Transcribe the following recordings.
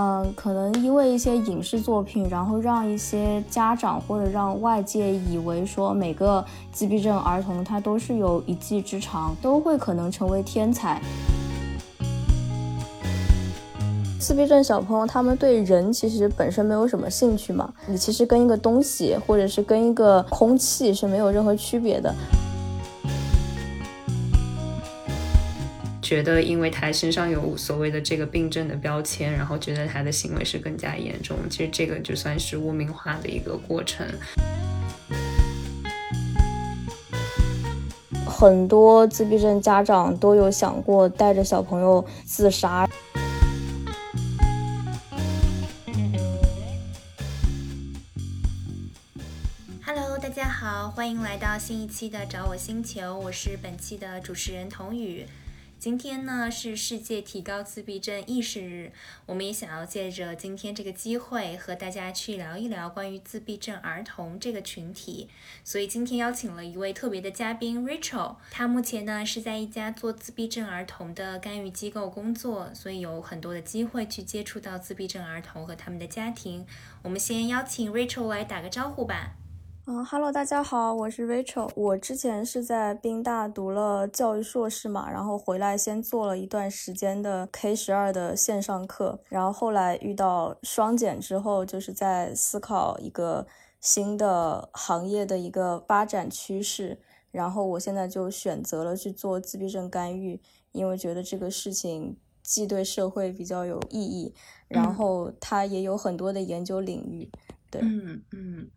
嗯，可能因为一些影视作品，然后让一些家长或者让外界以为说每个自闭症儿童他都是有一技之长，都会可能成为天才。自闭症小朋友他们对人其实本身没有什么兴趣嘛，你其实跟一个东西或者是跟一个空气是没有任何区别的。觉得因为他身上有所谓的这个病症的标签，然后觉得他的行为是更加严重。其实这个就算是污名化的一个过程。很多自闭症家长都有想过带着小朋友自杀。Hello，大家好，欢迎来到新一期的找我星球，我是本期的主持人童宇。今天呢是世界提高自闭症意识日，我们也想要借着今天这个机会和大家去聊一聊关于自闭症儿童这个群体。所以今天邀请了一位特别的嘉宾 Rachel，他目前呢是在一家做自闭症儿童的干预机构工作，所以有很多的机会去接触到自闭症儿童和他们的家庭。我们先邀请 Rachel 来打个招呼吧。嗯哈喽，大家好，我是 Rachel。我之前是在宾大读了教育硕士嘛，然后回来先做了一段时间的 K 十二的线上课，然后后来遇到双减之后，就是在思考一个新的行业的一个发展趋势，然后我现在就选择了去做自闭症干预，因为觉得这个事情既对社会比较有意义，然后它也有很多的研究领域。对，嗯嗯。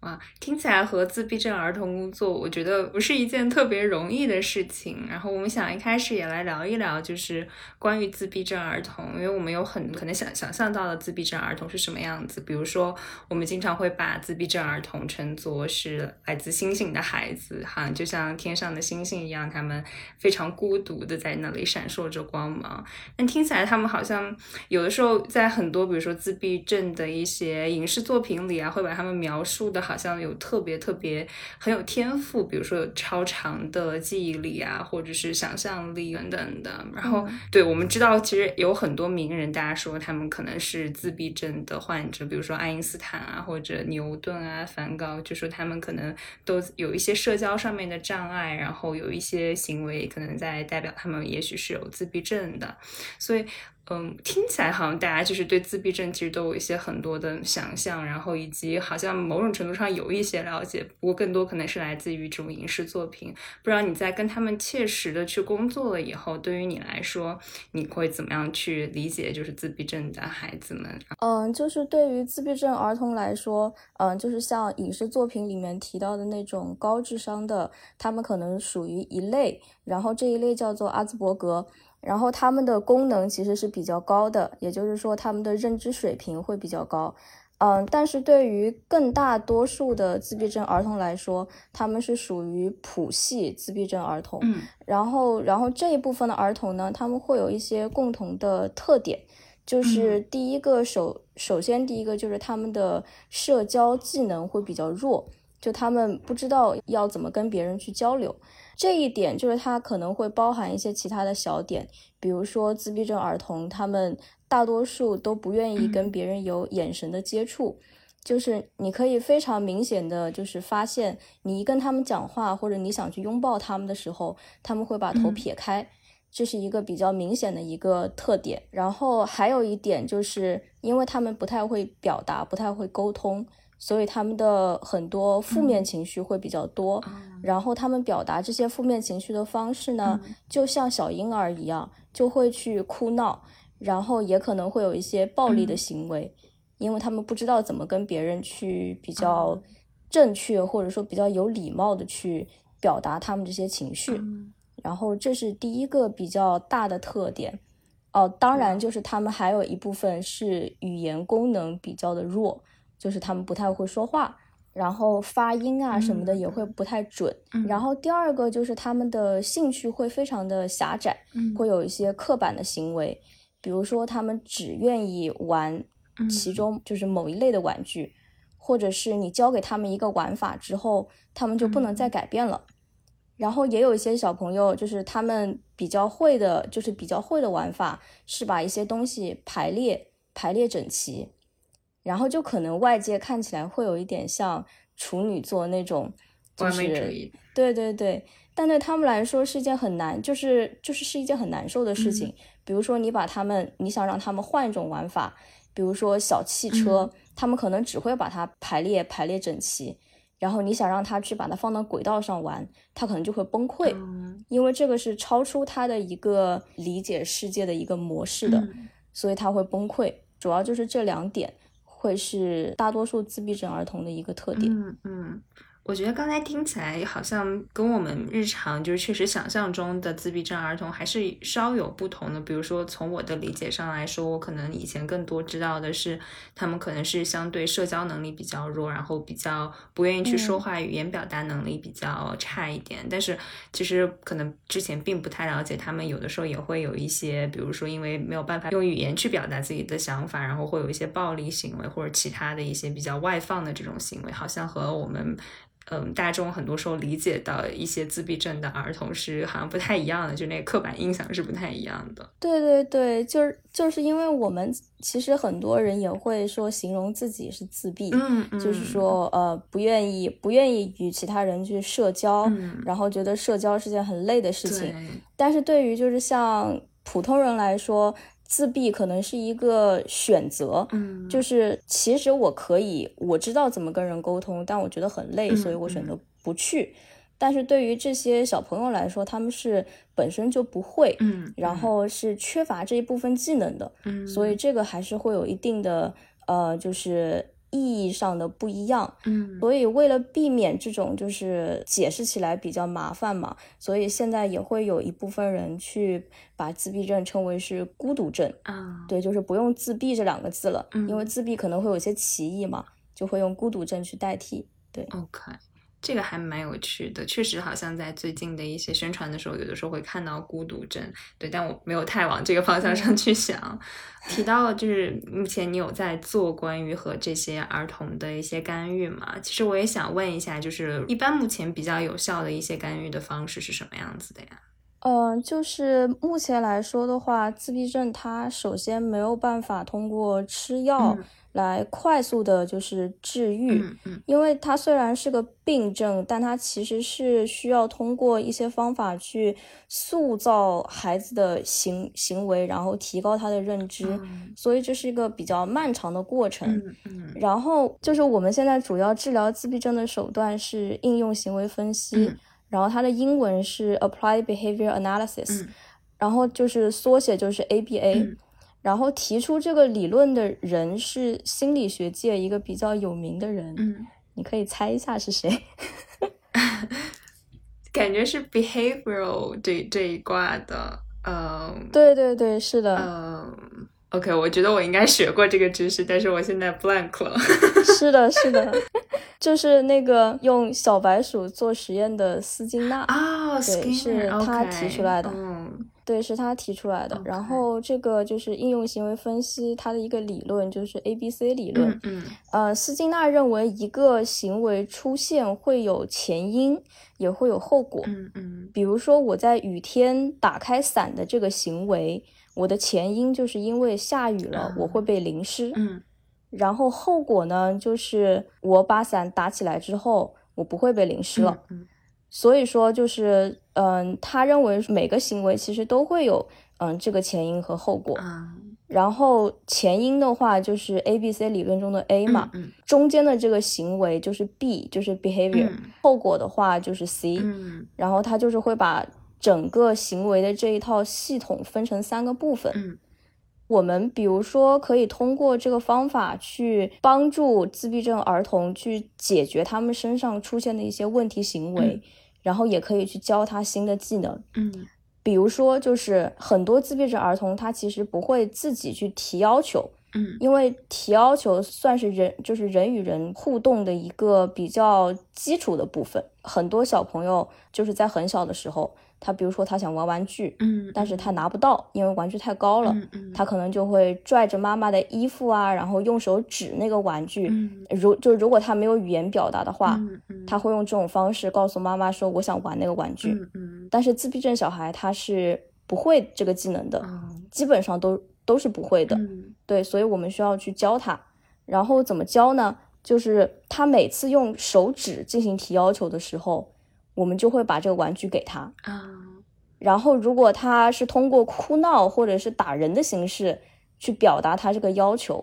哇，听起来和自闭症儿童工作，我觉得不是一件特别容易的事情。然后我们想一开始也来聊一聊，就是关于自闭症儿童，因为我们有很可能想想象到的自闭症儿童是什么样子。比如说，我们经常会把自闭症儿童称作是来自星星的孩子，哈，就像天上的星星一样，他们非常孤独的在那里闪烁着光芒。但听起来他们好像有的时候在很多，比如说自闭症的一些影视作品里啊，会把他们描述的。好像有特别特别很有天赋，比如说有超长的记忆力啊，或者是想象力等等的。然后，对我们知道，其实有很多名人，大家说他们可能是自闭症的患者，比如说爱因斯坦啊，或者牛顿啊，梵高，就说他们可能都有一些社交上面的障碍，然后有一些行为可能在代表他们也许是有自闭症的，所以。嗯，听起来好像大家就是对自闭症其实都有一些很多的想象，然后以及好像某种程度上有一些了解，不过更多可能是来自于这种影视作品。不知道你在跟他们切实的去工作了以后，对于你来说，你会怎么样去理解就是自闭症的孩子们？嗯，就是对于自闭症儿童来说，嗯，就是像影视作品里面提到的那种高智商的，他们可能属于一类，然后这一类叫做阿兹伯格。然后他们的功能其实是比较高的，也就是说他们的认知水平会比较高，嗯，但是对于更大多数的自闭症儿童来说，他们是属于谱系自闭症儿童，嗯，然后然后这一部分的儿童呢，他们会有一些共同的特点，就是第一个首首先第一个就是他们的社交技能会比较弱，就他们不知道要怎么跟别人去交流。这一点就是它可能会包含一些其他的小点，比如说自闭症儿童，他们大多数都不愿意跟别人有眼神的接触，就是你可以非常明显的就是发现，你一跟他们讲话或者你想去拥抱他们的时候，他们会把头撇开，这是一个比较明显的一个特点。然后还有一点就是，因为他们不太会表达，不太会沟通。所以他们的很多负面情绪会比较多，然后他们表达这些负面情绪的方式呢，就像小婴儿一样，就会去哭闹，然后也可能会有一些暴力的行为，因为他们不知道怎么跟别人去比较。正确或者说比较有礼貌的去表达他们这些情绪，然后这是第一个比较大的特点。哦，当然就是他们还有一部分是语言功能比较的弱。就是他们不太会说话，然后发音啊什么的也会不太准。然后第二个就是他们的兴趣会非常的狭窄，会有一些刻板的行为，比如说他们只愿意玩其中就是某一类的玩具，或者是你教给他们一个玩法之后，他们就不能再改变了。然后也有一些小朋友，就是他们比较会的，就是比较会的玩法是把一些东西排列。排列整齐，然后就可能外界看起来会有一点像处女座那种，完美主义。对对对，但对他们来说是一件很难，就是就是是一件很难受的事情。比如说你把他们，你想让他们换一种玩法，比如说小汽车，他们可能只会把它排列排列整齐。然后你想让他去把它放到轨道上玩，他可能就会崩溃，因为这个是超出他的一个理解世界的一个模式的，所以他会崩溃。主要就是这两点会是大多数自闭症儿童的一个特点。嗯嗯。我觉得刚才听起来好像跟我们日常就是确实想象中的自闭症儿童还是稍有不同的。比如说从我的理解上来说，我可能以前更多知道的是他们可能是相对社交能力比较弱，然后比较不愿意去说话，语言表达能力比较差一点。但是其实可能之前并不太了解，他们有的时候也会有一些，比如说因为没有办法用语言去表达自己的想法，然后会有一些暴力行为或者其他的一些比较外放的这种行为，好像和我们。嗯，大众很多时候理解到一些自闭症的儿童是好像不太一样的，就那个刻板印象是不太一样的。对对对，就是就是因为我们其实很多人也会说形容自己是自闭，嗯嗯，就是说呃不愿意不愿意与其他人去社交，然后觉得社交是件很累的事情。但是对于就是像普通人来说。自闭可能是一个选择，嗯，就是其实我可以，我知道怎么跟人沟通，但我觉得很累，所以我选择不去。但是对于这些小朋友来说，他们是本身就不会，嗯，然后是缺乏这一部分技能的，嗯，所以这个还是会有一定的，呃，就是。意义上的不一样，嗯，所以为了避免这种就是解释起来比较麻烦嘛，所以现在也会有一部分人去把自闭症称为是孤独症。啊，对，就是不用自闭这两个字了，因为自闭可能会有些歧义嘛，就会用孤独症去代替，对，OK。这个还蛮有趣的，确实好像在最近的一些宣传的时候，有的时候会看到孤独症，对，但我没有太往这个方向上去想。提到了就是目前你有在做关于和这些儿童的一些干预嘛？其实我也想问一下，就是一般目前比较有效的一些干预的方式是什么样子的呀？嗯，就是目前来说的话，自闭症它首先没有办法通过吃药。来快速的，就是治愈，因为它虽然是个病症，但它其实是需要通过一些方法去塑造孩子的行行为，然后提高他的认知，所以这是一个比较漫长的过程。然后就是我们现在主要治疗自闭症的手段是应用行为分析，然后它的英文是 Applied Behavior Analysis，然后就是缩写就是 ABA。然后提出这个理论的人是心理学界一个比较有名的人，嗯，你可以猜一下是谁？感觉是 behavioral 这这一挂的，嗯，对对对，是的，嗯，OK，我觉得我应该学过这个知识，但是我现在 blank 了。是的，是的，就是那个用小白鼠做实验的斯金纳啊，对，是他提出来的，嗯。对，是他提出来的。然后这个就是应用行为分析，它的一个理论就是 A B C 理论。嗯，呃，斯金纳认为一个行为出现会有前因，也会有后果。嗯嗯。比如说我在雨天打开伞的这个行为，我的前因就是因为下雨了，我会被淋湿。嗯。然后后果呢，就是我把伞打起来之后，我不会被淋湿了。嗯。所以说，就是，嗯，他认为每个行为其实都会有，嗯，这个前因和后果。然后前因的话就是 A B C 理论中的 A 嘛，中间的这个行为就是 B，就是 behavior。后果的话就是 C。然后他就是会把整个行为的这一套系统分成三个部分。我们比如说可以通过这个方法去帮助自闭症儿童去解决他们身上出现的一些问题行为。然后也可以去教他新的技能，嗯，比如说就是很多自闭症儿童他其实不会自己去提要求，嗯，因为提要求算是人就是人与人互动的一个比较基础的部分，很多小朋友就是在很小的时候。他比如说他想玩玩具，嗯，但是他拿不到，因为玩具太高了，嗯嗯，他可能就会拽着妈妈的衣服啊，然后用手指那个玩具，嗯，如就如果他没有语言表达的话，嗯嗯，他会用这种方式告诉妈妈说我想玩那个玩具，嗯嗯，但是自闭症小孩他是不会这个技能的，基本上都。都是不会的。嗯对，所以我们需要去教他。然后怎么教呢？就是他每次用手指进行提要求的时候，我们就会把这个玩具给他。啊然后如果他是通过哭闹或者是打人的形式去表达他这个要求，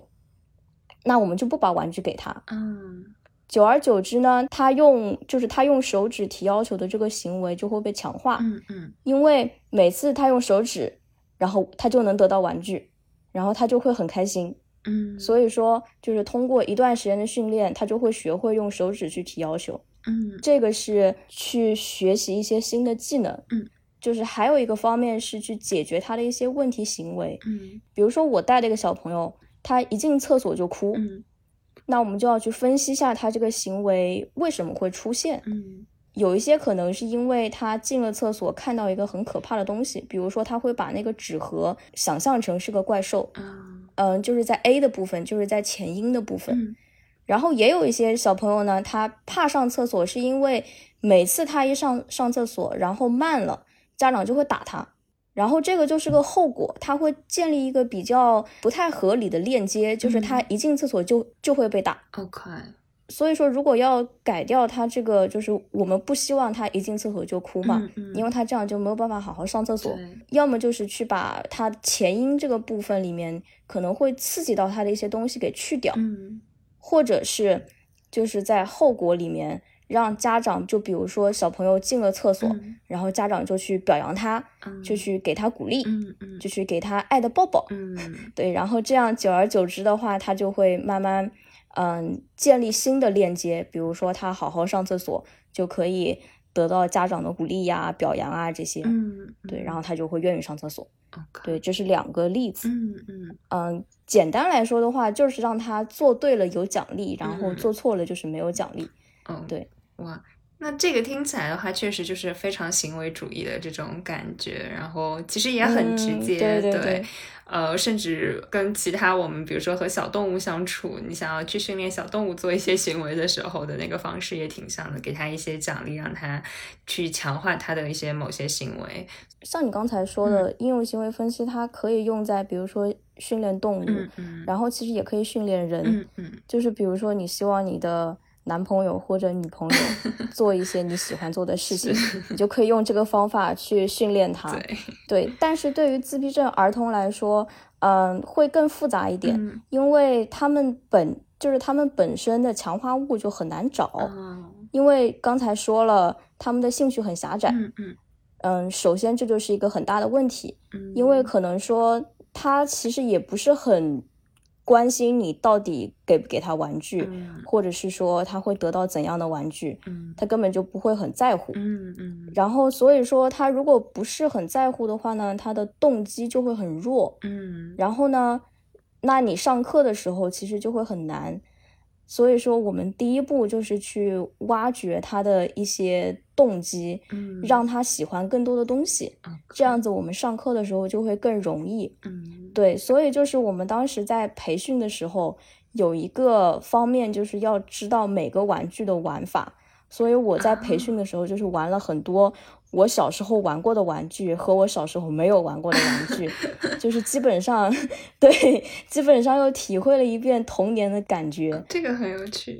那我们就不把玩具给他。嗯久而久之呢，他用就是他用手指提要求的这个行为就会被强化，嗯嗯因为每次他用手指，然后他就能得到玩具，然后他就会很开心。嗯，所以说，就是通过一段时间的训练，他就会学会用手指去提要求。嗯这个是去学习一些新的技能。嗯，就是还有一个方面是去解决他的一些问题行为，嗯比如说我带的一个小朋友，他一进厕所就哭，嗯那我们就要去分析一下他这个行为为什么会出现。嗯有一些可能是因为他进了厕所看到一个很可怕的东西，比如说他会把那个纸盒想象成是个怪兽，啊嗯，就是在 A 的部分，就是在前因的部分。嗯然后也有一些小朋友呢，他怕上厕所，是因为每次他一上上厕所，然后慢了，家长就会打他，然后这个就是个后果，他会建立一个比较不太合理的链接，就是他一进厕所就就会被打。，OK，所以说，如果要改掉他这个，就是我们不希望他一进厕所就哭嘛，嗯嗯。因为他这样就没有办法好好上厕所。要么就是去把他前因这个部分里面可能会刺激到他的一些东西给去掉，嗯或者是就是在后果里面让家长，就比如说小朋友进了厕所，嗯。然后家长就去表扬他，嗯就去给他鼓励，嗯嗯。就去给他爱的抱抱，嗯。对，然后这样久而久之的话，他就会慢慢嗯建立新的链接，比如说他好好上厕所就可以得到家长的鼓励呀、表扬啊这些，嗯，对，然后他就会愿意上厕所。OK，对，这是两个例子。嗯嗯。嗯，简单来说的话，就是让他做对了有奖励，然后嗯做错了就是没有奖励。嗯，对，哇，那这个听起来的话，确实就是非常行为主义的这种感觉，然后其实也很直嗯接，对对对呃，甚至跟其他我们比如说和小动物相处，你想要去训练小动物做一些行为的时候的那个方式也挺像的，给他一些奖励，让他去强化他的一些某些行为。像你刚才说的，应用行为分析，它可以用在比如说训练动物，嗯嗯然后其实也可以训练人。就是比如说，你希望你的男朋友或者女朋友 做一些你喜欢做的事情，你就可以用这个方法去训练他。对，对，但是对于自闭症儿童来说，嗯、会更复杂一点，嗯因为他们本就是他们本身的强化物就很难找，哦，因为刚才说了，他们的兴趣很狭窄。嗯嗯嗯，首先这就是一个很大的问题，嗯，因为可能说他其实也不是很关心你到底给不给他玩具，嗯或者是说他会得到怎样的玩具，嗯他根本就不会很在乎。嗯嗯然后所以说他如果不是很在乎的话呢，他的动机就会很弱。嗯然后呢，那你上课的时候其实就会很难。所以说，我们第一步就是去挖掘他的一些动机，嗯，让他喜欢更多的东西。嗯这样子，我们上课的时候就会更容易。嗯对，所以就是我们当时在培训的时候，有一个方面就是要知道每个玩具的玩法。所以我在培训的时候，就是玩了很多我小时候玩过的玩具和我小时候没有玩过的玩具，就 是基本上 对，基本上又体会了一遍童年的感觉。这个很有趣。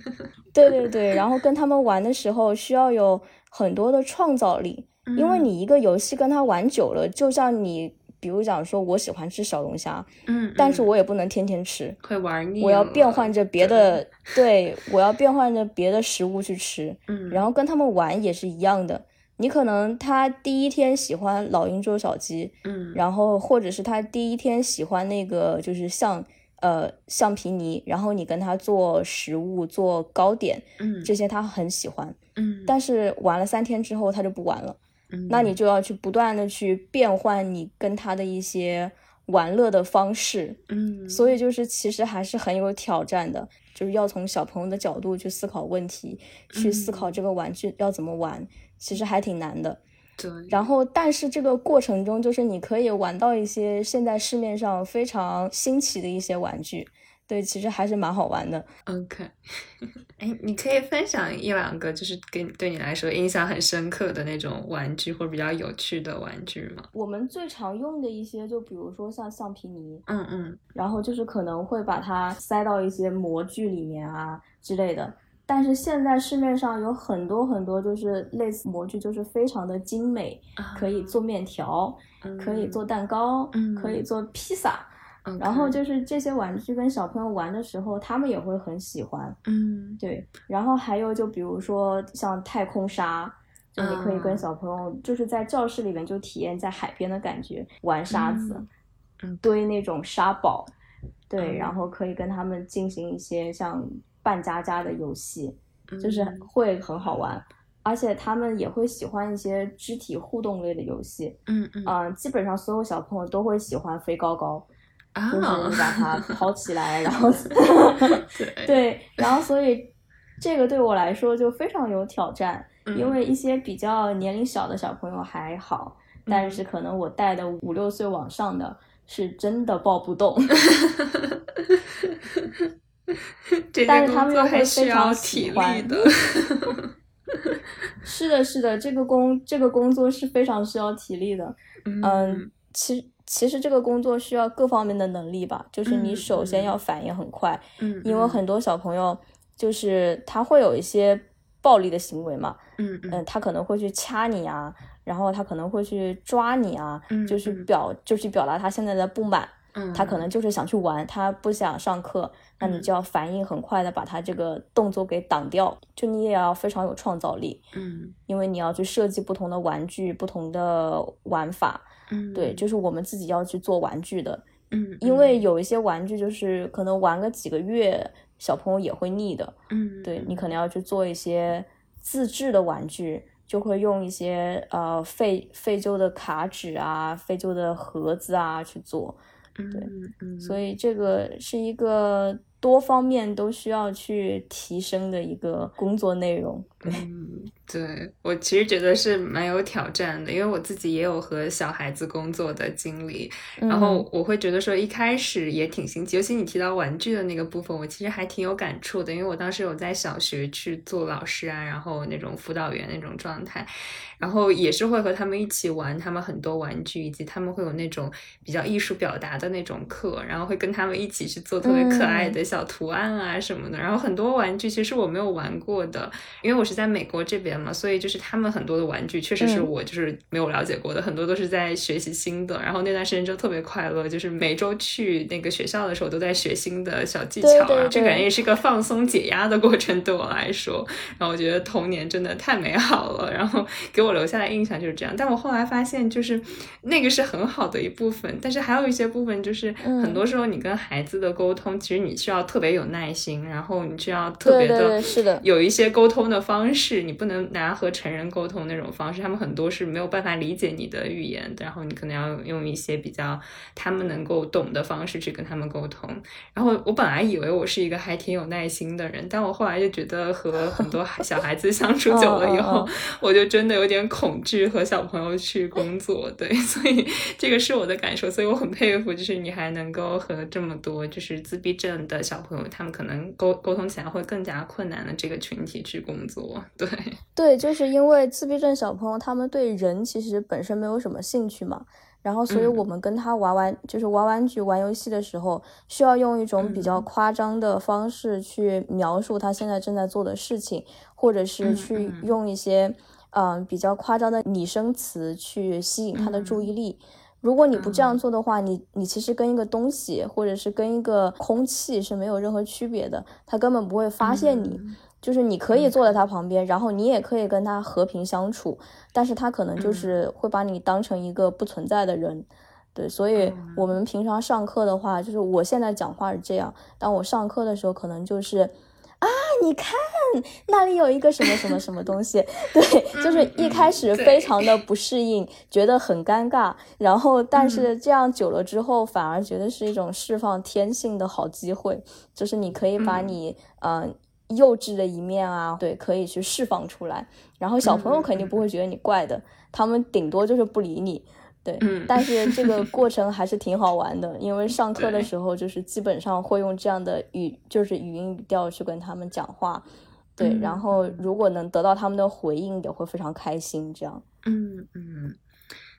对对对，然后跟他们玩的时候需要有很多的创造力，因为嗯你一个游戏跟他玩久了，就像你比如讲说，我喜欢吃小龙虾，嗯，但是嗯我也不能天天吃，会玩腻，我要变换着别的，对我要变换着别的食物去吃，嗯，然后跟他们玩也是一样的。你可能他第一天喜欢老鹰捉小鸡，嗯，然后或者是他第一天喜欢那个就是橡呃橡皮泥，然后你跟他做食物做糕点，嗯这些他很喜欢，嗯，但是玩了三天之后他就不玩了。嗯。那你就要去不断的去变换你跟他的一些玩乐的方式，嗯，所以就是其实还是很有挑战的，就是要从小朋友的角度去思考问题，去思考这个玩具要怎么玩，其实还挺难的。对，然后，但是这个过程中，就是你可以玩到一些现在市面上非常新奇的一些玩具，对，其实还是蛮好玩的。OK，哎，你可以分享一两个，就是给对你来说印象很深刻的那种玩具，或者比较有趣的玩具吗？我们最常用的一些，就比如说像橡皮泥，嗯嗯，然后就是可能会把它塞到一些模具里面啊之类的。但是现在市面上有很多很多，就是类似模具，就是非常的精美，可以做面条，可以做蛋糕，可以做披萨。然后就是这些玩具跟小朋友玩的时候，他们也会很喜欢。嗯，对。然后还有就比如说像太空沙，就你可以跟小朋友就是在教室里面就体验在海边的感觉，玩沙子，堆那种沙堡。对，然后可以跟他们进行一些像扮家家的游戏，就是会很好玩。而且他们也会喜欢一些肢体互动类的游戏。嗯嗯。基本上所有小朋友都会喜欢飞高高。就是你把它 抛起来，然后 对，然后所以这个对我来说就非常有挑战，因为一些比较年龄小的小朋友还好，但是可能我带的五六岁往上的是真的抱不动。但是他们又会非常喜欢的。是的，是的，这个工这个工作是非常需要体力的。嗯，其实。其实这个工作需要各方面的能力吧，就是你首先要反应很快，嗯，因为很多小朋友就是他会有一些暴力的行为嘛，嗯嗯，他可能会去掐你啊，然后他可能会去抓你啊，就是表就是表达他现在的不满，嗯，他可能就是想去玩，他不想上课，那你就要反应很快的把他这个动作给挡掉，就你也要非常有创造力，嗯，因为你要去设计不同的玩具，不同的玩法。嗯，对，就是我们自己要去做玩具的，嗯，因为有一些玩具就是可能玩个几个月，小朋友也会腻的，嗯，对你可能要去做一些自制的玩具，就会用一些呃废废旧的卡纸啊、废旧的盒子啊去做，对，所以这个是一个。多方面都需要去提升的一个工作内容。嗯，对我其实觉得是蛮有挑战的，因为我自己也有和小孩子工作的经历，然后我会觉得说一开始也挺新奇，尤其你提到玩具的那个部分，我其实还挺有感触的，因为我当时有在小学去做老师啊，然后那种辅导员那种状态。然后也是会和他们一起玩，他们很多玩具，以及他们会有那种比较艺术表达的那种课，然后会跟他们一起去做特别可爱的小图案啊什么的。然后很多玩具其实我没有玩过的，因为我是在美国这边嘛，所以就是他们很多的玩具确实是我就是没有了解过的，很多都是在学习新的。然后那段时间就特别快乐，就是每周去那个学校的时候都在学新的小技巧啊，这感觉也是一个放松解压的过程对我来说。然后我觉得童年真的太美好了，然后给我。我留下的印象就是这样，但我后来发现，就是那个是很好的一部分，但是还有一些部分，就是很多时候你跟孩子的沟通，其实你需要特别有耐心，然后你就要特别的，是的，有一些沟通的方式，你不能拿和成人沟通那种方式，他们很多是没有办法理解你的语言，然后你可能要用一些比较他们能够懂的方式去跟他们沟通。然后我本来以为我是一个还挺有耐心的人，但我后来就觉得和很多 小孩子相处久了以后，我就真的有点。恐惧和小朋友去工作，对，所以这个是我的感受，所以我很佩服，就是你还能够和这么多就是自闭症的小朋友，他们可能沟沟通起来会更加困难的这个群体去工作，对，对，就是因为自闭症小朋友他们对人其实本身没有什么兴趣嘛，然后所以我们跟他玩玩就是玩玩具、玩游戏的时候，需要用一种比较夸张的方式去描述他现在正在做的事情，或者是去用一些。嗯，比较夸张的拟声词去吸引他的注意力。如果你不这样做的话，你你其实跟一个东西或者是跟一个空气是没有任何区别的，他根本不会发现你。就是你可以坐在他旁边，然后你也可以跟他和平相处，但是他可能就是会把你当成一个不存在的人。对，所以我们平常上课的话，就是我现在讲话是这样，但我上课的时候可能就是。啊，你看那里有一个什么什么什么东西，对，就是一开始非常的不适应，觉得很尴尬，然后但是这样久了之后，反而觉得是一种释放天性的好机会，就是你可以把你嗯幼稚的一面啊，对，可以去释放出来，然后小朋友肯定不会觉得你怪的，他们顶多就是不理你。对，嗯但是这个过程还是挺好玩的，因为上课的时候就是基本上会用这样的语，就是语音语调去跟他们讲话，对，嗯然后如果能得到他们的回应，也会非常开心。这样，嗯嗯，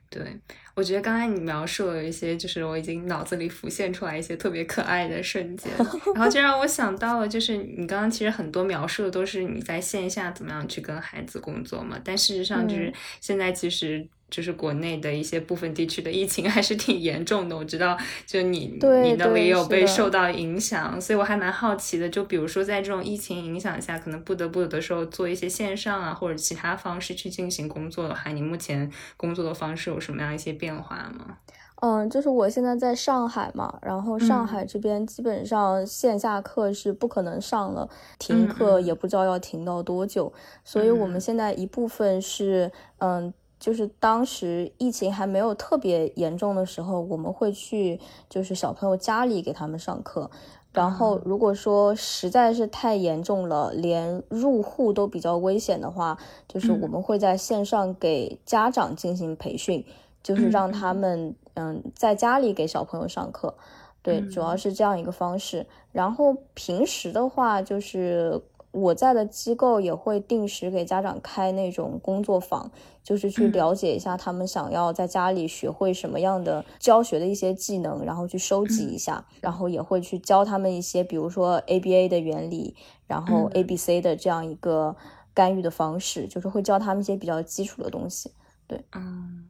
对，我觉得刚才你描述了一些，就是我已经脑子里浮现出来一些特别可爱的瞬间，然后就让我想到了，就是你刚刚其实很多描述的都是你在线下怎么样去跟孩子工作嘛，但事实上就是嗯现在其实。就是国内的一些部分地区的疫情还是挺严重的，我知道，就你对你那里也有被受到影响，所以我还蛮好奇的。就比如说在这种疫情影响下，可能不得不有的时候做一些线上啊或者其他方式去进行工作的话，你目前工作的方式有什么样一些变化吗？嗯，就是我现在在上海嘛，然后上嗯海这边基本上线下课是不可能上了，停课也不知道要停到多久，所以我们嗯现在一部分是，嗯，就是当时疫情还没有特别严重的时候，我们会去就是小朋友家里给他们上课。然后，啊如果说实在是太严重了，连入户都比较危险的话，就是我嗯们会在线上给家长进行培训，就是嗯让他们嗯在家里给小朋友上课。对，主要嗯是这样一个方式。然后平时的话，就是我在的机构也会定时给家长开那种工作坊，就是去嗯。了解一下他们想要在家里学会什么样的教学的一些技能，然后去收集嗯。一下，然后也会去教他们一些，比如说 ABA 的原理，然后嗯。ABC 的这样一个干预的方式，就是会教他们一些比较基础的东西。对。嗯，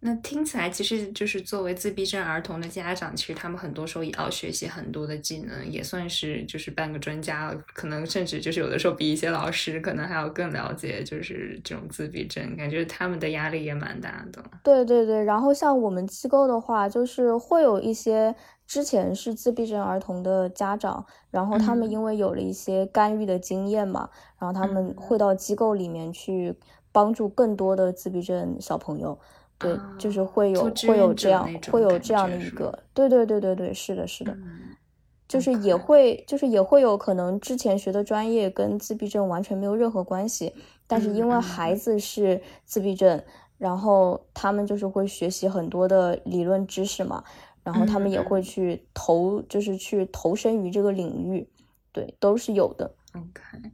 那听起来其实就是作为自闭症儿童的家长，其实他们很多时候也要学习很多的技能，也算是就是半个专家了，可能甚至就是有的时候比一些老师可能还要更了解，就是这种自闭症，感觉他们的压力也蛮大的。对对对，然后像我们机构的话，就是会有一些之前是自闭症儿童的家长，然后他们嗯因为有了一些干预的经验嘛，然后他们嗯会到机构里面去帮助更多的自闭症小朋友。对，就是啊会有会有这样会有这样的一个，对对对对对，是的，是的。嗯就是也会，就是也会有可能之前学的专业跟自闭症完全没有任何关系，但是因为孩子是自闭症，然后他们就是会学习很多的理论知识嘛，然后他们也嗯会去投，就是去投身于这个领域，对，都是有的。OK，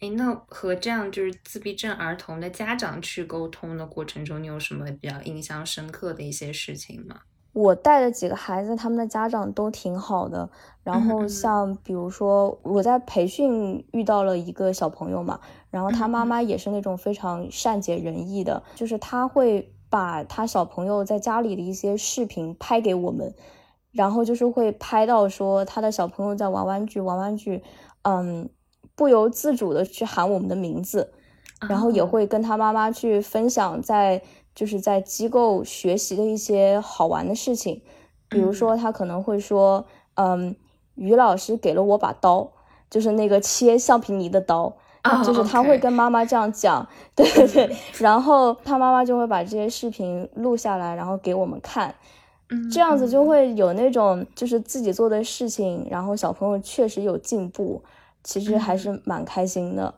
诶，那和这样就是自闭症儿童的家长去沟通的过程中，你有什么比较印象深刻的一些事情吗？我带的几个孩子，他们的家长都挺好的。然后像比如说我在培训遇到了一个小朋友嘛，然后他妈嗯妈也是那种非常善解人意的，就是他会把他小朋友在家里的一些视频拍给我们，然后就是会拍到说他的小朋友在玩玩具，玩玩具，嗯，不由自主的去喊我们的名字，然后也哦会跟他妈妈去分享在就是在机构学习的一些好玩的事情，比如说他可能会说，嗯，于老师给了我把刀，就是那个切橡皮泥的刀。哦就是他会跟妈妈这样讲，对对对，然后他妈妈就会把这些视频录下来，然后给我们看，嗯。这样子就嗯。会有那种就是自己做的事情，然后小朋友确实有进步，其实还是蛮开心的。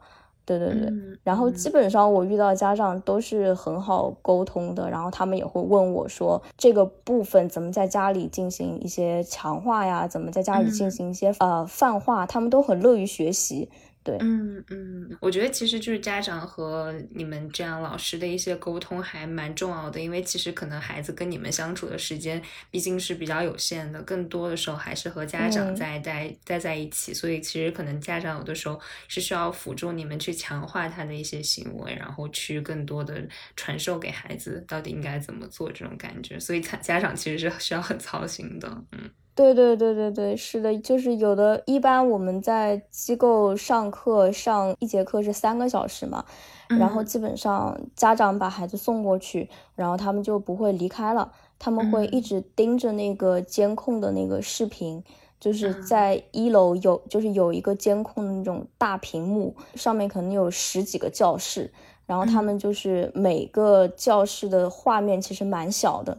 对对对，嗯然后嗯基本上我遇到家长都是很好沟通的，然后他们也会问我说这个部分怎么在家里进行一些强化呀，怎么在家里进嗯行一些、呃泛化，他们都很乐于学习。对，嗯嗯，我觉得其实就是家长和你们这样老师的一些沟通还蛮重要的，因为其实可能孩子跟你们相处的时间毕竟是比较有限的，更多的时候还是和家长嗯在待待在一起，所以其实可能家长有的时候是需要辅助你们去强化他的一些行为，然后去更多的传授给孩子到底应该怎么做这种感觉，所以家家长其实是需要很操心的，嗯对对对对对，是的，就是有的，一般我们在机构上课上一节课是三个小时嘛，然后嗯。基本上家长把孩子送过去，然后他们就不会离开了，他们会一嗯。直盯着那个监控的那个视频，就是啊在一楼有就是有一个监控的那种大屏幕，上面可能有十几个教室，然后他嗯。们就是每个教室的画面其实蛮小的。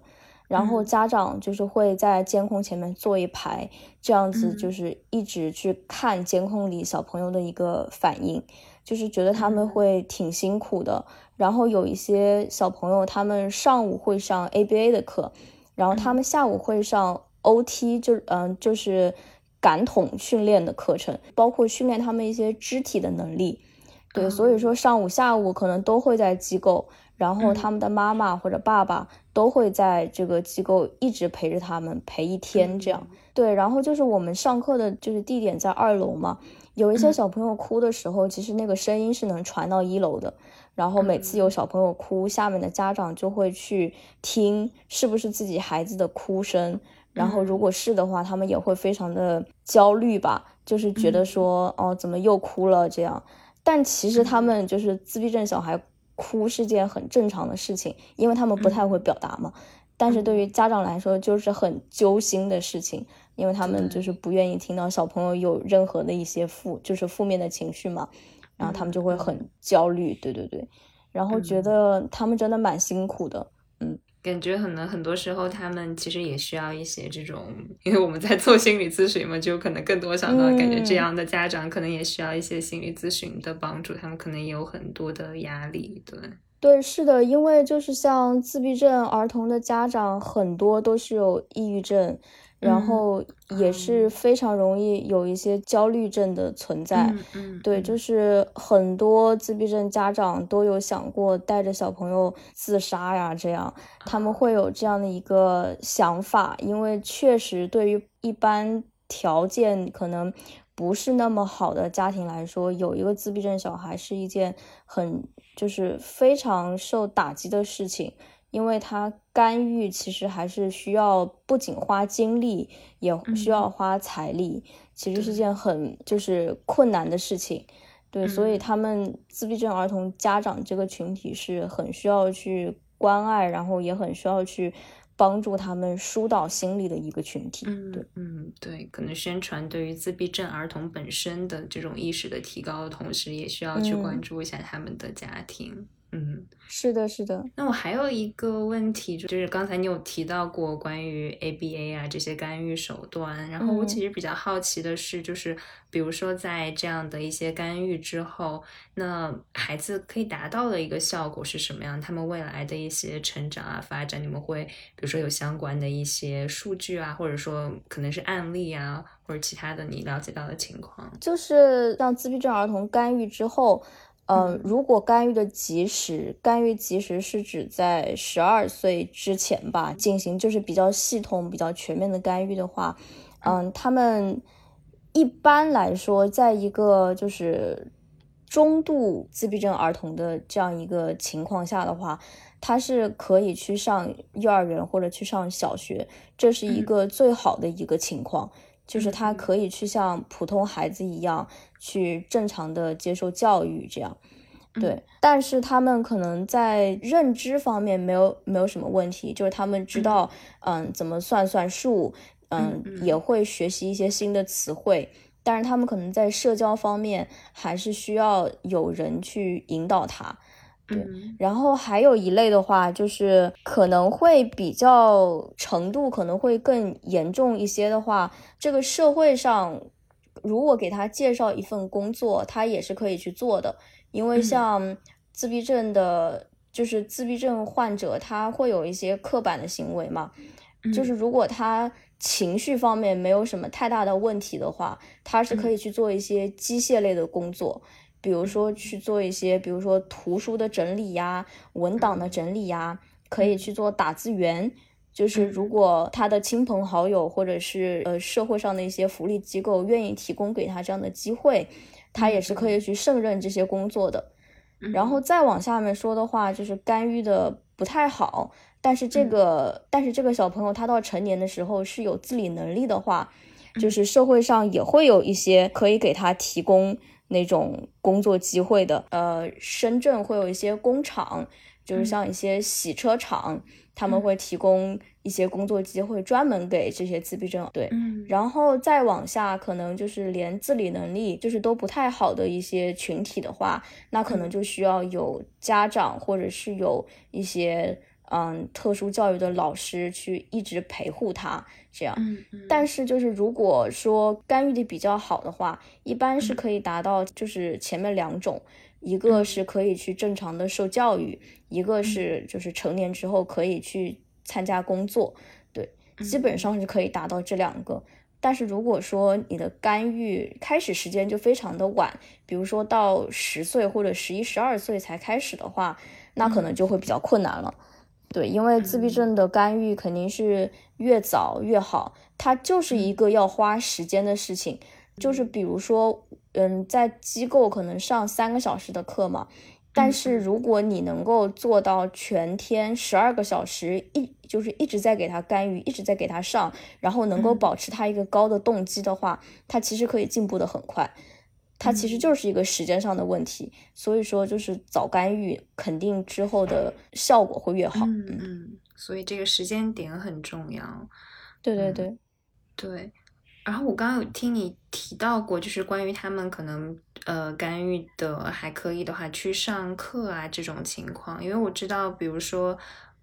然后嗯家长就是会在监控前面坐一排，这样子嗯就是一直去看监控里小朋友的一个反应。就是觉得他们会挺辛苦的。然后有一些小朋友，他们上午会上 ABA 的课，然后他们下午会上 OT，就嗯就是感统训练的课程，包括训练他们一些肢体的能力。对，所以说上午下午可能都会在机构，然后他们的妈妈或者爸爸都会在这个机构一直陪着他们陪一天这样。对，然后就是我们上课的就是地点在二楼嘛，有一些小朋友哭的时候，其实那个声音是能传到一楼的。然后每次有小朋友哭，下面的家长就会去听是不是自己孩子的哭声，然后如果是的话，他们也会非常的焦虑吧，就是觉得说哦怎么又哭了这样。但其实他们就是自闭症小孩哭是件很正常的事情，因为他们不太会表达嘛。但是对于家长来说，就是很揪心的事情，因为他们就是不愿意听到小朋友有任何的一些负，就是负面的情绪嘛。然后他们就会很焦虑，对对对，然后觉得他们真的蛮辛苦的，嗯，感觉可能很多时候他们其实也需要一些这种，因为我们在做心理咨询嘛，就可能更多想到感觉这样的家长可能也需要一些心理咨询的帮助，他们可能也有很多的压力，对，对，是的，因为就是像自闭症儿童的家长很多都是有抑郁症。然后也是非常容易有一些焦虑症的存在，对，就是很多自闭症家长都有想过带着小朋友自杀呀，这样他们会有这样的一个想法，因为确实对于一般条件可能不是那么好的家庭来说，有一个自闭症小孩是一件很就是非常受打击的事情。因为他干预其实还是需要不仅花精力，也需要花财力，其实是件很就是困难的事情。对，所以他们自闭症儿童家长这个群体是很需要去关爱，然后也很需要去帮助他们疏导心理的一个群体。对，嗯，对，可能宣传对于自闭症儿童本身的这种意识的提高的同时，也需要去关注一下他们的家庭。嗯，是的，是的。那我还有一个问题，就是刚才你有提到过关于 ABA 啊这些干预手段，然后我其实比较好奇的是，就是比如说在这样的一些干预之后，那孩子可以达到的一个效果是什么样？他们未来的一些成长啊发展，你们会比如说有相关的一些数据啊，或者说可能是案例啊，或者其他的你了解到的情况？就是让自闭症儿童干预之后。嗯，如果干预的及时，干预及时是指在十二岁之前吧进行，就是比较系统、比较全面的干预的话，嗯，他们一般来说，在一个就是中度自闭症儿童的这样一个情况下的话，他是可以去上幼儿园或者去上小学，这是一个最好的一个情况。就是他可以去像普通孩子一样去正常的接受教育，这样，对。但是他们可能在认知方面没有没有什么问题，就是他们知道，嗯，怎么算算数，嗯，也会学习一些新的词汇。但是他们可能在社交方面还是需要有人去引导他。对，然后还有一类的话，就是可能会比较程度可能会更严重一些的话，这个社会上如果给他介绍一份工作，他也是可以去做的。因为像自闭症的，就是自闭症患者，他会有一些刻板的行为嘛，就是如果他情绪方面没有什么太大的问题的话，他是可以去做一些机械类的工作。比如说去做一些，比如说图书的整理呀、文档的整理呀，可以去做打字员。就是如果他的亲朋好友或者是呃社会上的一些福利机构愿意提供给他这样的机会，他也是可以去胜任这些工作的。然后再往下面说的话，就是干预的不太好，但是这个但是这个小朋友他到成年的时候是有自理能力的话，就是社会上也会有一些可以给他提供。那种工作机会的，呃，深圳会有一些工厂，就是像一些洗车厂，他们会提供一些工作机会，专门给这些自闭症。对，嗯然后再往下，可能就是连自理能力就是都不太好的一些群体的话，那可能就需要有家长或者是有一些嗯特殊教育的老师去一直陪护他这样。但是就是如果说干预的比较好的话，一般是可以达到就是前面两种，一个是可以去正常的受教育，一个是就是成年之后可以去参加工作，对，基本上是可以达到这两个。但是如果说你的干预开始时间就非常的晚，比如说到十岁或者十一、十二岁才开始的话，那可能就会比较困难了。对，因为自闭症的干预肯定是越早越好，它就是一个要花时间的事情。就是比如说，嗯，在机构可能上三个小时的课嘛。但是如果你能够做到全天十二个小时一就是一直在给他干预，一直在给他上，然后能够保持他一个高的动机的话，他其实可以进步的很快。他其实就是一个时间上的问题，所以说就是早干预，肯定之后的效果会越好。嗯嗯，所以这个时间点很重要。对对对对。然后我刚刚有听你提到过，就是关于他们可能呃干预的还可以的话，去上课啊这种情况，因为我知道，比如说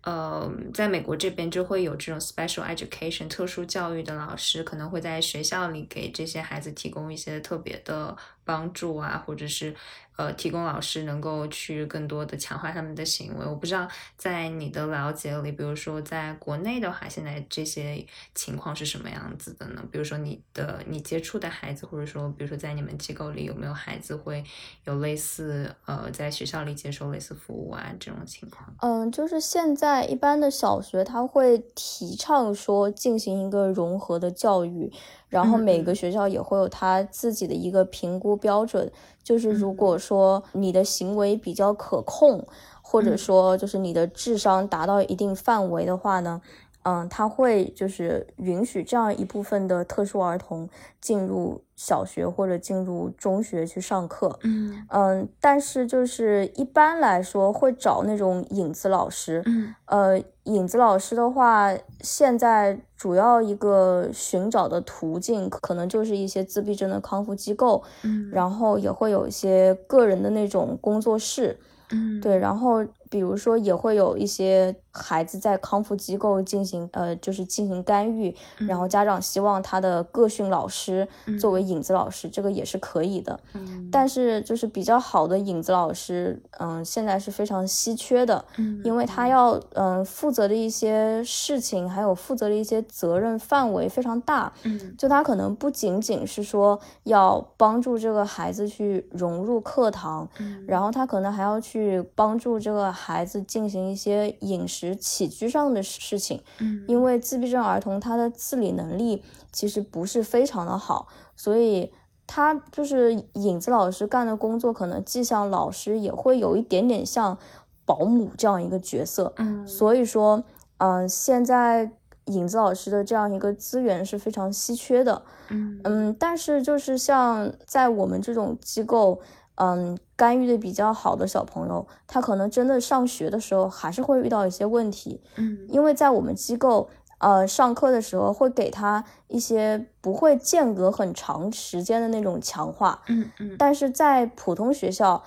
呃，在美国这边就会有这种 special education 特殊教育的老师，可能会在学校里给这些孩子提供一些特别的帮助啊，或者是。呃，提供老师能够去更多的强化他们的行为。我不知道在你的了解里，比如说在国内的话，现在这些情况是什么样子的呢？比如说你的你接触的孩子，或者说比如说在你们机构里有没有孩子会有类似呃在学校里接受类似服务啊这种情况？嗯，就是现在一般的小学他会提倡说进行一个融合的教育。然后每个学校也会有他自己的一个评估标准，就是如果说你的行为比较可控，或者说就是你的智商达到一定范围的话呢。嗯，他会就是允许这样一部分的特殊儿童进入小学或者进入中学去上课。嗯嗯，但是就是一般来说会找那种影子老师。嗯，呃，影子老师的话，现在主要一个寻找的途径可能就是一些自闭症的康复机构。嗯，然后也会有一些个人的那种工作室。嗯，对，然后比如说也会有一些孩子在康复机构进行，呃，就是进行干预，然后家长希望他的个训老师作为影子老师，这个也是可以的。嗯，但是就是比较好的影子老师，嗯，现在是非常稀缺的，嗯，因为他。要嗯负责的一些事情，还有负责的一些责任范围非常大，嗯，就他可能不仅仅是说要帮助这个孩子去融入课堂，嗯，然后他可能还要。去帮助这个孩子进行一些饮食起居上的事情，嗯，因为自闭症儿童他的自理能力其实不是非常的好，所以他就是影子老师干的工作，可能既像老师，也会有一点点像保姆这样一个角色，嗯，所以说，嗯，现在影子老师的这样一个资源是非常稀缺的，嗯嗯，但是就是像在我们这种机构。嗯，干预的比较好的小朋友，他可能真的上学的时候还是会遇到一些问题。嗯，因为在我们机构，呃，上课的时候会给他一些不会间隔很长时间的那种强化。嗯嗯，但是在普通学校，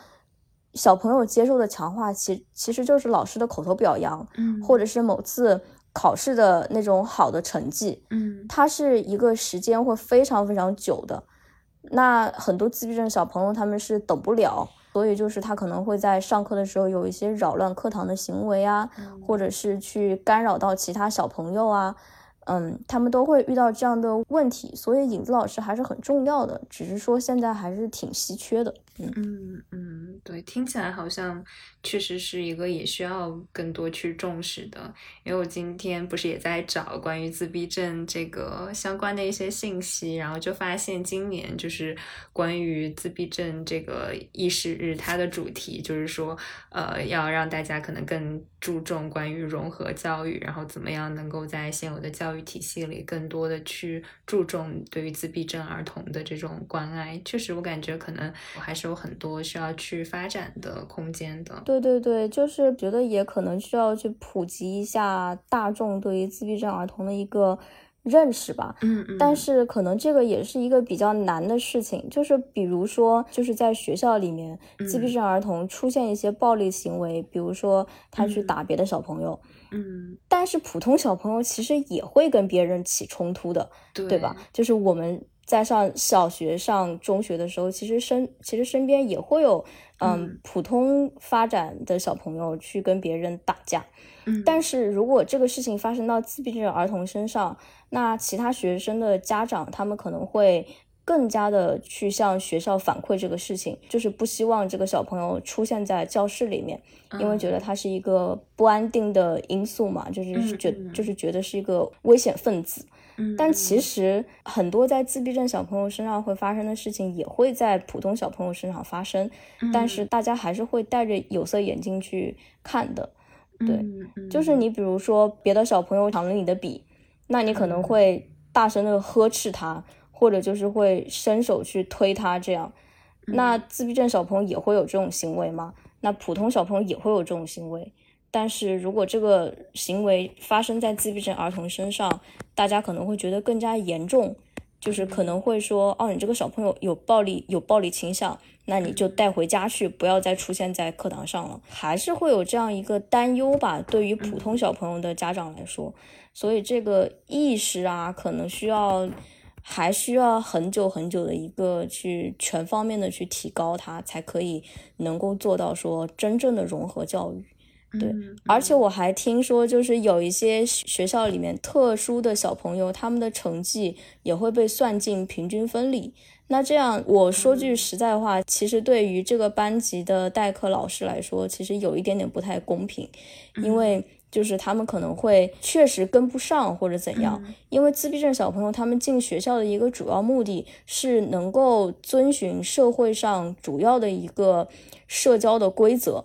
小朋友接受的强化，其其实就是老师的口头表扬，嗯，或者是某次考试的那种好的成绩。嗯，它是一个时间会非常非常久的。那很多自闭症小朋友他们是等不了，所以就是他可能会在上课的时候有一些扰乱课堂的行为啊，或者是去干扰到其他小朋友啊。嗯，他们都会遇到这样的问题，所以影子老师还是很重要的，只是说现在还是挺稀缺的。嗯嗯，对，听起来好像确实是一个也需要更多去重视的。因为我今天不是也在找关于自闭症这个相关的一些信息，然后就发现今年就是关于自闭症这个意识日，它的主题就是说，呃，要让大家可能更注重关于融合教育，然后怎么样能够在现有的教育体系里更多的去注重对于自闭症儿童的这种关爱。确实，我感觉可能我还是有很多需要去发展的空间的。对对对，就是觉得也可能需要去普及一下大众对于自闭症儿童的一个认识吧。嗯嗯。但是可能这个也是一个比较难的事情，就是比如说，就是在学校里面，自闭症儿童出现一些暴力行为，比如说他去打别的小朋友。嗯，但是普通小朋友其实也会跟别人起冲突的，对对吧？就是我们在上小学、上中学的时候，其实身其实身边也会有，嗯，普通发展的小朋友去跟别人打架。嗯，但是如果这个事情发生到自闭症儿童身上，那其他学生的家长他们可能会。更加的去向学校反馈这个事情，就是不希望这个小朋友出现在教室里面，因为觉得他是一个不安定的因素嘛，就是觉就是觉得是一个危险分子。但其实很多在自闭症小朋友身上会发生的事情，也会在普通小朋友身上发生，但是大家还是会戴着有色眼镜去看的。对，就是你比如说别的小朋友抢了你的笔，那你可能会大声的呵斥他。或者就是会伸手去推他，这样，那自闭症小朋友也会有这种行为吗？那普通小朋友也会有这种行为，但是如果这个行为发生在自闭症儿童身上，大家可能会觉得更加严重，就是可能会说，哦，你这个小朋友有暴力，有暴力倾向，那你就带回家去，不要再出现在课堂上了，还是会有这样一个担忧吧？对于普通小朋友的家长来说，所以这个意识啊，可能需要。还需要很久很久的一个去全方面的去提高它，才可以能够做到说真正的融合教育。对，而且我还听说，就是有一些学校里面特殊的小朋友，他们的成绩也会被算进平均分里。那这样，我说句实在话，其实对于这个班级的代课老师来说，其实有一点点不太公平，因为。就是他们可能会确实跟不上或者怎样，因为自闭症小朋友他们进学校的一个主要目的是能够遵循社会上主要的一个社交的规则，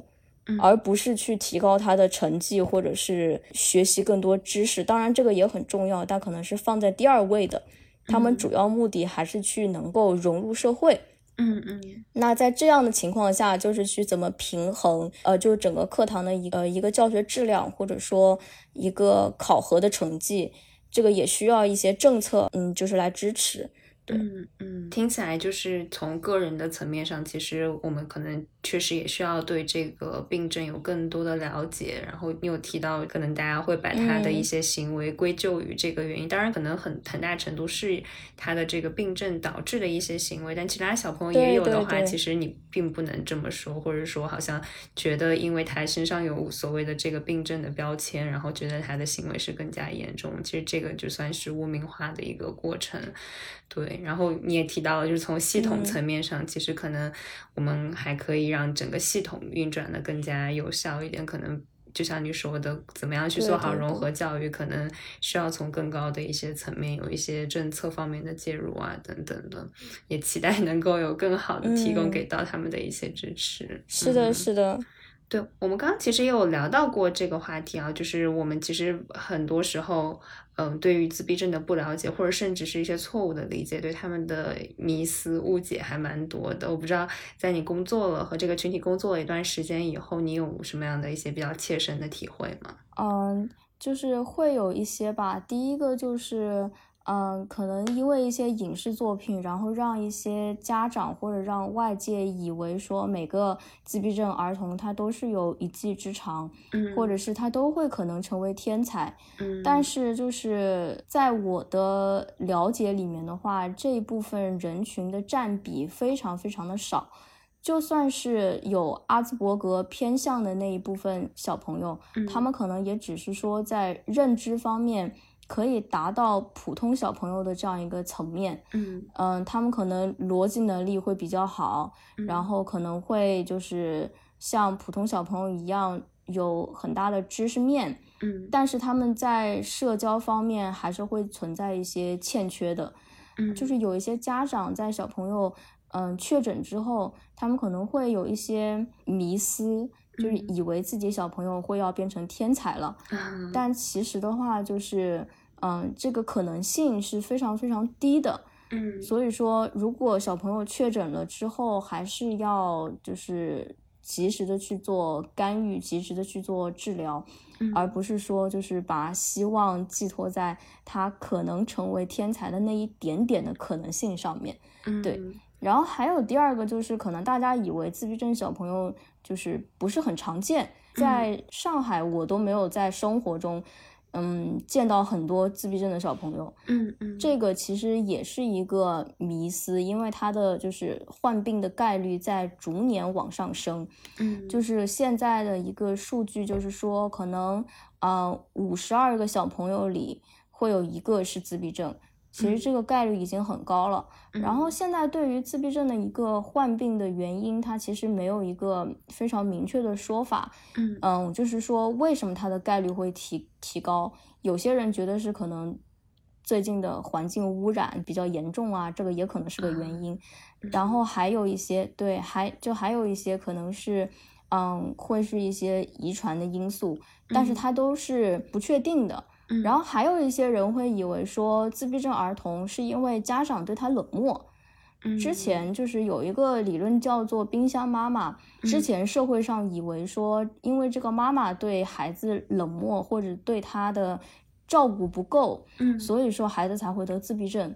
而不是去提高他的成绩或者是学习更多知识。当然这个也很重要，但可能是放在第二位的。他们主要目的还是去能够融入社会。嗯嗯，那在这样的情况下，就是去怎么平衡，呃，就是整个课堂的一呃一个教学质量，或者说一个考核的成绩，这个也需要一些政策，嗯，就是来支持。嗯嗯，听起来就是从个人的层面上，其实我们可能确实也需要对这个病症有更多的了解。然后你有提到，可能大家会把他的一些行为归咎于这个原因，当然可能很很大程度是他的这个病症导致的一些行为。但其他小朋友也有的话，其实你并不能这么说，或者说好像觉得因为他身上有所谓的这个病症的标签，然后觉得他的行为是更加严重。其实这个就算是污名化的一个过程。对，然后你也提到了，就是从系统层面上，其实可能我们还可以让整个系统运转的更加有效一点。可能就像你说的，怎么样去做好融合教育，可能需要从更高的一些层面，有一些政策方面的介入啊，等等的。也期待能够有更好的提供给到他们的一些支持。是的，是的。对我们刚刚其实也有聊到过这个话题啊，就是我们其实很多时候，嗯，对于自闭症的不了解，或者甚至是一些错误的理解，对他们的迷思误解还蛮多的。我不知道在你工作了和这个群体工作了一段时间以后，你有什么样的一些比较切身的体会吗？嗯，就是会有一些吧。第一个就是。嗯，可能因为一些影视作品，然后让一些家长或者让外界以为说每个自闭症儿童他都是有一技之长，嗯，或者是他都会可能成为天才，嗯，但是就是在我的了解里面的话，这一部分人群的占比非常非常的少，就算是有阿兹伯格偏向的那一部分小朋友，他们可能也只是说在认知方面。可以达到普通小朋友的这样一个层面，嗯。嗯，他们可能逻辑能力会比较好，然后可能会就是像普通小朋友一样有很大的知识面，嗯，但是他们在社交方面还是会存在一些欠缺的，嗯，就是有一些家长在小朋友嗯确诊之后，他们可能会有一些迷思。就是以为自己小朋友会要变成天才了，但其实的话，就是嗯，这个可能性是非常非常低的。嗯，所以说，如果小朋友确诊了之后，还是要就是及时的去做干预，及时的去做治疗，而不是说就是把希望寄托在他可能成为天才的那一点点的可能性上面。对。然后还有第二个就是，可能大家以为自闭症小朋友就是不是很常见，在上海，我都没有在生活中，嗯，见到很多自闭症的小朋友。嗯嗯，这个其实也是一个迷思，因为他的就是患病的概率在逐年往上升。嗯，就是现在的一个数据，就是说可能啊，五十二个小朋友里会有一个是自闭症。其实这个概率已经很高了。然后现在对于自闭症的一个患病的原因，它其实没有一个非常明确的说法。嗯嗯，就是说为什么它的概率会提提高？有些人觉得是可能最近的环境污染比较严重啊，这个也可能是个原因。然后还有一些对，还就还有一些可能是嗯，会是一些遗传的因素，但是它都是不确定的。然后还有一些人会以为说自闭症儿童是因为家长对他冷漠。之前就是有一个理论叫做“冰箱妈妈”。之前社会上以为说，因为这个妈妈对孩子冷漠或者对他的照顾不够，嗯，所以说孩子才会得自闭症。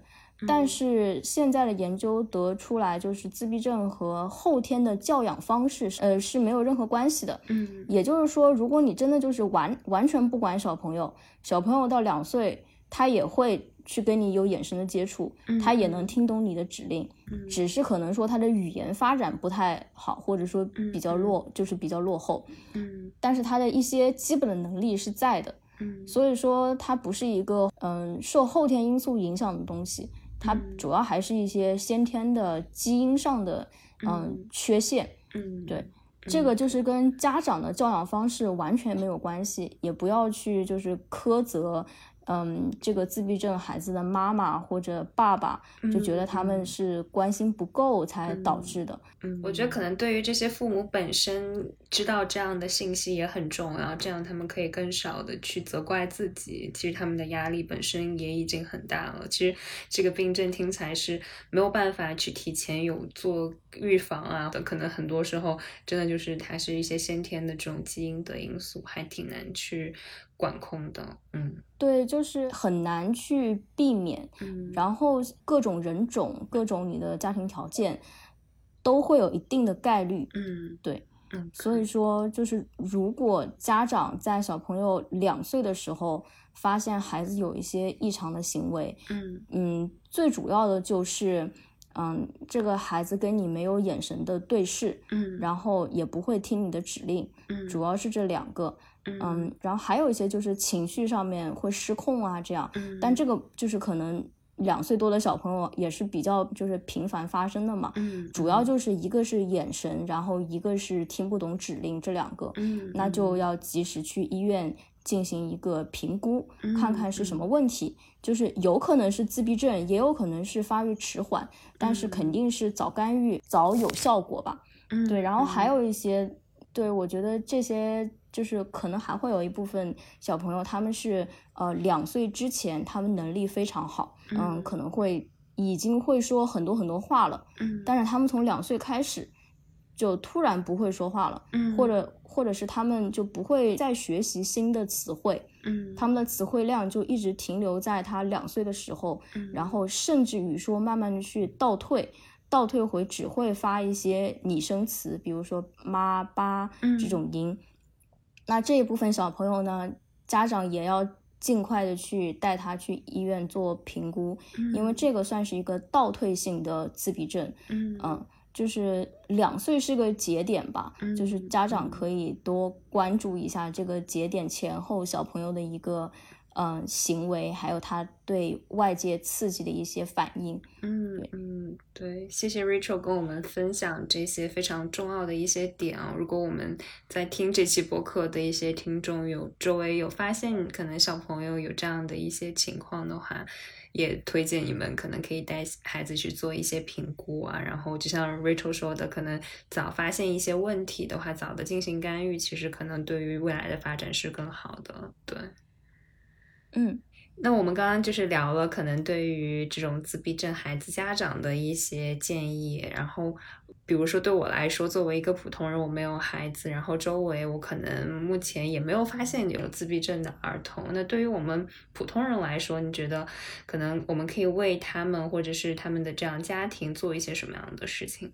但是现在的研究得出来，就是自闭症和后天的教养方式，呃，是没有任何关系的。嗯，也就是说，如果你真的就是完完全不管小朋友，小朋友到两岁，他也会去跟你有眼神的接触，他也能听懂你的指令，只是可能说他的语言发展不太好，或者说比较落，就是比较落后。嗯，但是他的一些基本的能力是在的。嗯，所以说它不是一个嗯受后天因素影响的东西。它主要还是一些先天的基因上的嗯缺陷，嗯，对，这个就是跟家长的教养方式完全没有关系，也不要去就是苛责。嗯，这个自闭症孩子的妈妈或者爸爸就觉得他们是关心不够才导致的。嗯，我觉得可能对于这些父母本身知道这样的信息也很重要，这样他们可以更少的去责怪自己。其实他们的压力本身也已经很大了。其实这个病症听起来是没有办法去提前有做预防啊的，可能很多时候真的就是它是一些先天的这种基因的因素，还挺难去。管控的，嗯，对，就是很难去避免，嗯，然后各种人种、各种你的家庭条件都会有一定的概率，嗯，对，嗯，所以说就是如果家长在小朋友两岁的时候发现孩子有一些异常的行为，嗯。嗯，最主要的就是，嗯，这个孩子跟你没有眼神的对视，嗯，然后也不会听你的指令，嗯，主要是这两个。嗯，然后还有一些就是情绪上面会失控啊，这样。嗯，但这个就是可能两岁多的小朋友也是比较就是频繁发生的嘛。嗯，主要就是一个是眼神，然后一个是听不懂指令，这两个。嗯，那就要及时去医院进行一个评估，看看是什么问题。就是有可能是自闭症，也有可能是发育迟缓，但是肯定是早干预早有效果吧。嗯，对，然后还有一些，对我觉得这些。就是可能还会有一部分小朋友，他们是呃两岁之前，他们能力非常好，嗯，可能会已经会说很多很多话了，嗯，但是他们从两岁开始就突然不会说话了，嗯，或者或者是他们就不会再学习新的词汇，嗯，他们的词汇量就一直停留在他两岁的时候，嗯，然后甚至于说慢慢的去倒退，倒退回只会发一些拟声词，比如说妈、爸这种音。那这一部分小朋友呢，家长也要尽快的去带他去医院做评估，因为这个算是一个倒退性的自闭症。嗯。嗯，就是两岁是个节点吧，就是家长可以多关注一下这个节点前后小朋友的一个。嗯，行为还有他对外界刺激的一些反应。嗯嗯，对，谢谢 Rachel 跟我们分享这些非常重要的一些点啊。如果我们在听这期播客的一些听众有周围有发现可能小朋友有这样的一些情况的话，也推荐你们可能可以带孩子去做一些评估啊。然后就像 Rachel 说的，可能早发现一些问题的话，早的进行干预，其实可能对于未来的发展是更好的。对。嗯，那我们刚刚就是聊了可能对于这种自闭症孩子家长的一些建议，然后比如说对我来说，作为一个普通人，我没有孩子，然后周围我可能目前也没有发现有自闭症的儿童。那对于我们普通人来说，你觉得可能我们可以为他们或者是他们的这样家庭做一些什么样的事情？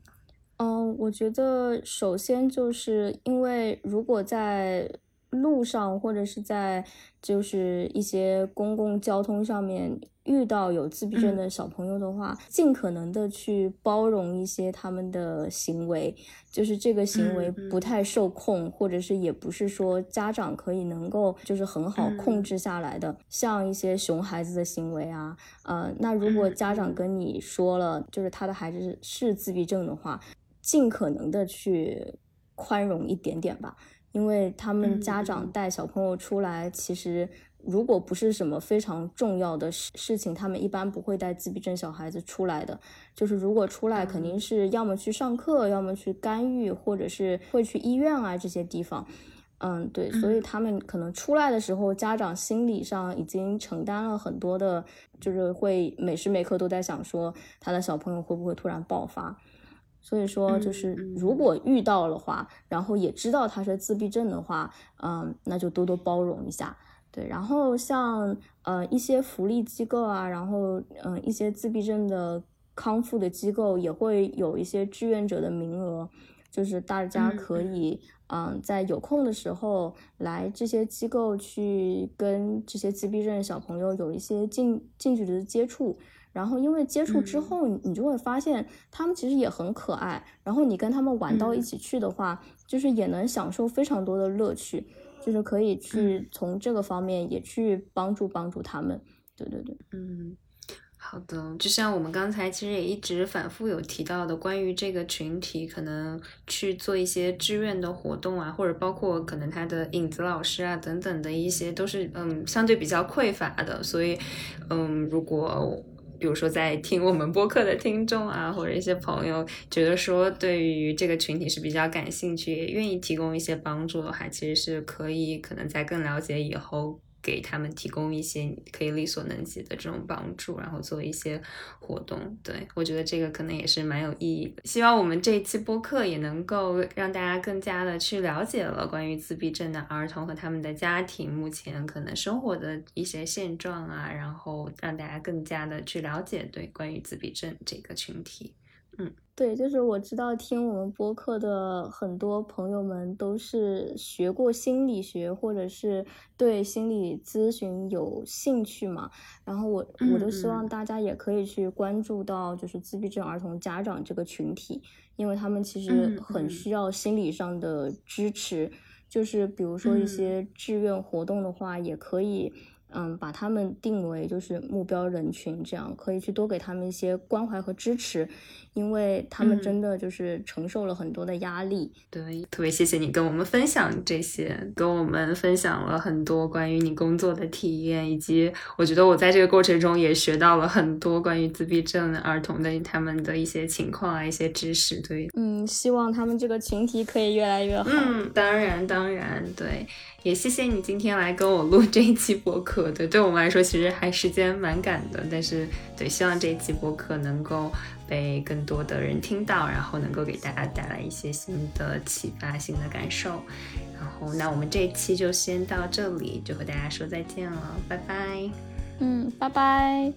嗯，我觉得首先就是因为如果在路上或者是在就是一些公共交通上面遇到有自闭症的小朋友的话，尽可能的去包容一些他们的行为，就是这个行为不太受控，或者是也不是说家长可以能够就是很好控制下来的，像一些熊孩子的行为啊，呃，那如果家长跟你说了，就是他的孩子是自闭症的话，尽可能的去宽容一点点吧。因为他们家长带小朋友出来，其实如果不是什么非常重要的事事情，他们一般不会带自闭症小孩子出来的。就是如果出来，肯定是要么去上课，要么去干预，或者是会去医院啊这些地方。嗯，对，所以他们可能出来的时候，家长心理上已经承担了很多的，就是会每时每刻都在想说，他的小朋友会不会突然爆发。所以说，就是如果遇到的话，然后也知道他是自闭症的话，嗯，那就多多包容一下。对，然后像呃一些福利机构啊，然后嗯一些自闭症的康复的机构也会有一些志愿者的名额，就是大家可以嗯在有空的时候来这些机构去跟这些自闭症小朋友有一些近近距离的接触。然后，因为接触之后，你就会发现他们其实也很可爱。然后你跟他们玩到一起去的话，就是也能享受非常多的乐趣，就是可以去从这个方面也去帮助帮助他们。对对对，嗯，好的。就像我们刚才其实也一直反复有提到的，关于这个群体，可能去做一些志愿的活动啊，或者包括可能他的影子老师啊等等的一些，都是嗯相对比较匮乏的。所以，嗯，如果比如说，在听我们播客的听众啊，或者一些朋友，觉得说对于这个群体是比较感兴趣，也愿意提供一些帮助的话，其实是可以，可能在更了解以后。给他们提供一些可以力所能及的这种帮助，然后做一些活动。对我觉得这个可能也是蛮有意义的。希望我们这一期播客也能够让大家更加的去了解了关于自闭症的儿童和他们的家庭目前可能生活的一些现状啊，然后让大家更加的去了解对关于自闭症这个群体。嗯。对，就是我知道听我们播客的很多朋友们都是学过心理学，或者是对心理咨询有兴趣嘛。然后我我就希望大家也可以去关注到，就是自闭症儿童家长这个群体，因为他们其实很需要心理上的支持。就是比如说一些志愿活动的话，也可以。嗯，把他们定为就是目标人群，这样可以去多给他们一些关怀和支持，因为他们真的就是承受了很多的压力。对，特别谢谢你跟我们分享这些，跟我们分享了很多关于你工作的体验，以及我觉得我在这个过程中也学到了很多关于自闭症儿童的他们的一些情况啊，一些知识。对，嗯，希望他们这个群体可以越来越好。嗯，当然，当然，对。也谢谢你今天来跟我录这一期播客，对，对我们来说其实还时间蛮赶的，但是对，希望这一期播客能够被更多的人听到，然后能够给大家带来一些新的启发、新的感受。然后，那我们这一期就先到这里，就和大家说再见了，拜拜。嗯，拜拜。